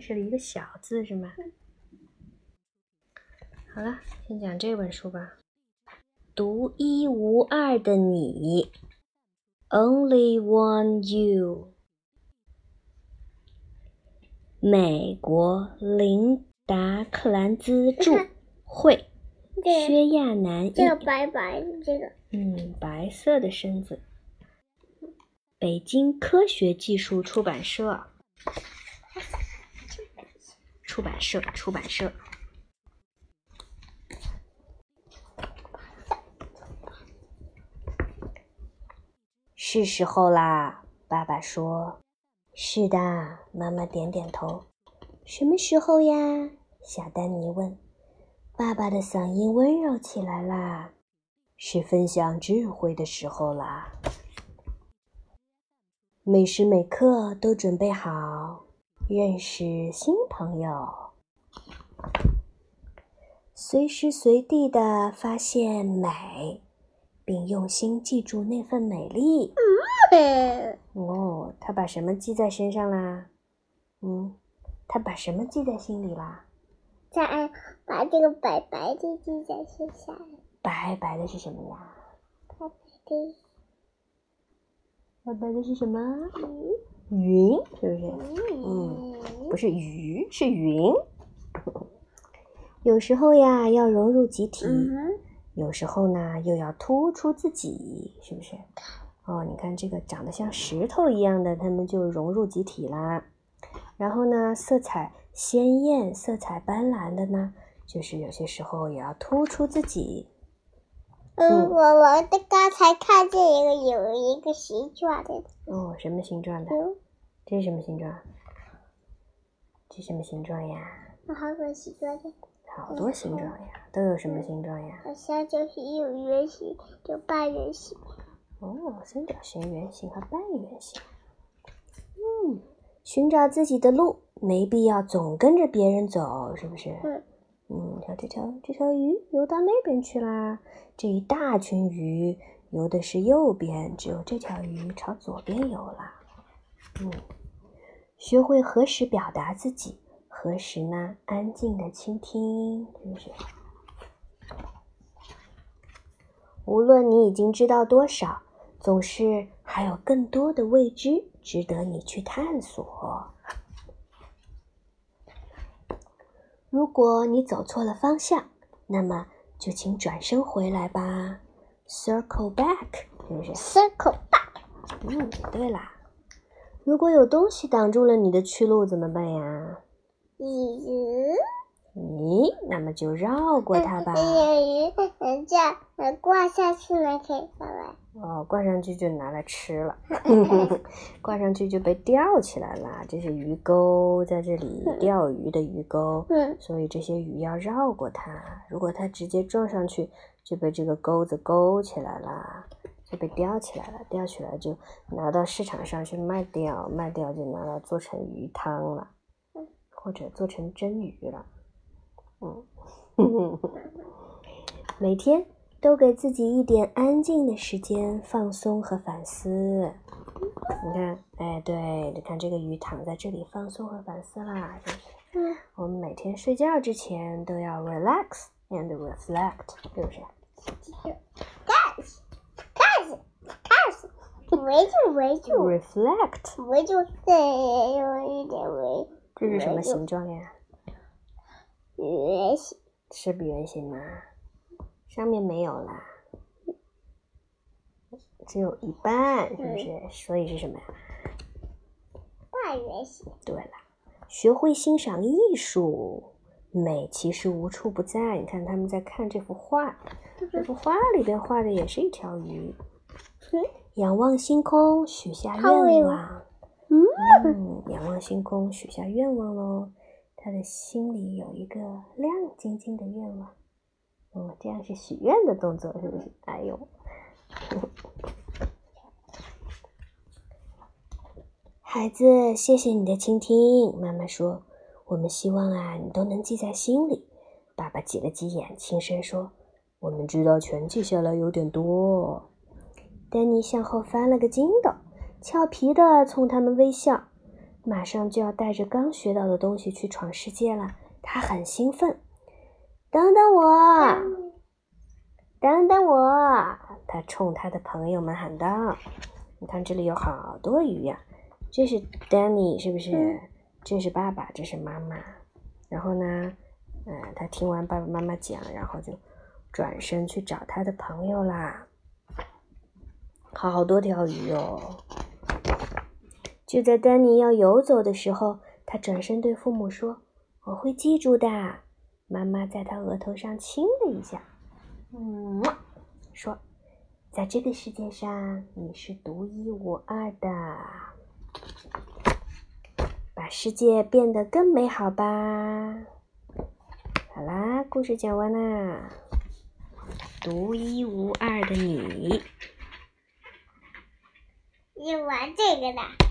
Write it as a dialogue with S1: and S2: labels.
S1: 这是一个小字是吗？好了，先讲这本书吧。独一无二的你，Only One You。美国琳达克兰兹著，会，薛亚楠译。
S2: 这个白白的这个。
S1: 嗯，白色的身子。北京科学技术出版社。出版社，出版社。是时候啦，爸爸说。是的，妈妈点点头。什么时候呀？小丹尼问。爸爸的嗓音温柔起来啦。是分享智慧的时候啦。每时每刻都准备好认识新朋友，随时随地的发现美，并用心记住那份美丽。哦，他把什么记在身上啦？嗯，他把什么记在心里啦？
S2: 在把这个白白的记在身上。
S1: 白白的是什么呀？
S2: 白白的，
S1: 白白的是什么？
S2: 云，
S1: 云是不是？嗯，不是鱼，是云。有时候呀，要融入集体；有时候呢，又要突出自己，是不是？哦，你看这个长得像石头一样的，它们就融入集体啦。然后呢，色彩鲜艳、色彩斑斓的呢，就是有些时候也要突出自己。
S2: 嗯，我我的刚才看见一个有一个形状的。
S1: 哦，什么形状的？这是什么形状？这什么形状呀？
S2: 好多形状的。
S1: 好多形状呀，都有什么形状呀？
S2: 好像就是有圆形，有半圆形。
S1: 哦，三角形、圆形和半圆形。嗯，寻找自己的路，没必要总跟着别人走，是不是？
S2: 嗯。
S1: 嗯，看这条这条鱼游到那边去啦。这一大群鱼游的是右边，只有这条鱼朝左边游了。嗯，学会何时表达自己，何时呢？安静的倾听，是不是？无论你已经知道多少。总是还有更多的未知值得你去探索。如果你走错了方向，那么就请转身回来吧。Circle back，是不是
S2: ？Circle back。
S1: 嗯，对啦。如果有东西挡住了你的去路，怎么办呀？
S2: 鱼。
S1: 咦，那么就绕过它吧。
S2: 鱼，这样挂下去了，可以下来。
S1: 哦，挂上去就拿来吃了，挂上去就被吊起来了。这是鱼钩，在这里钓鱼的鱼钩，嗯所以这些鱼要绕过它。如果它直接撞上去，就被这个钩子勾起来了，就被吊起来了。吊起来就拿到市场上去卖掉，卖掉就拿来做成鱼汤了，或者做成蒸鱼了。嗯，每天。都给自己一点安静的时间，放松和反思。你看，哎，对，你看这个鱼躺在这里放松和反思啦，是不是？嗯。我们每天睡觉之前都要 relax and reflect，是不是
S2: 围住，围住。
S1: Reflect。
S2: 围住，对，有一点围。
S1: 这是什么形状呀？
S2: 圆形。
S1: 是圆形吗？上面没有啦，只有一半，是不是？所以是什么呀？
S2: 半圆形。
S1: 对了，学会欣赏艺术，美其实无处不在。你看他们在看这幅画，这幅画里边画的也是一条鱼。仰望星空，许下愿望。嗯，仰望星空，许下愿望喽。他的心里有一个亮晶晶的愿望。哦，这样是许愿的动作，是不是？哎呦，孩子，谢谢你的倾听。妈妈说：“我们希望啊，你都能记在心里。”爸爸挤了挤眼，轻声说：“我们知道全记下来有点多。”丹尼向后翻了个筋斗，俏皮的冲他们微笑。马上就要带着刚学到的东西去闯世界了，他很兴奋。等等我，等等我！他冲他的朋友们喊道：“你看，这里有好多鱼呀！这是 Danny，是不是？这是爸爸，这是妈妈。然后呢，嗯，他听完爸爸妈妈讲，然后就转身去找他的朋友啦。好多条鱼哦！就在丹尼要游走的时候，他转身对父母说：‘我会记住的。’妈妈在他额头上亲了一下，嗯，说：‘在这个世界上，你是独一无二的。’把世界变得更美好吧！好啦，故事讲完啦。独一无二的你，
S2: 你玩这个的。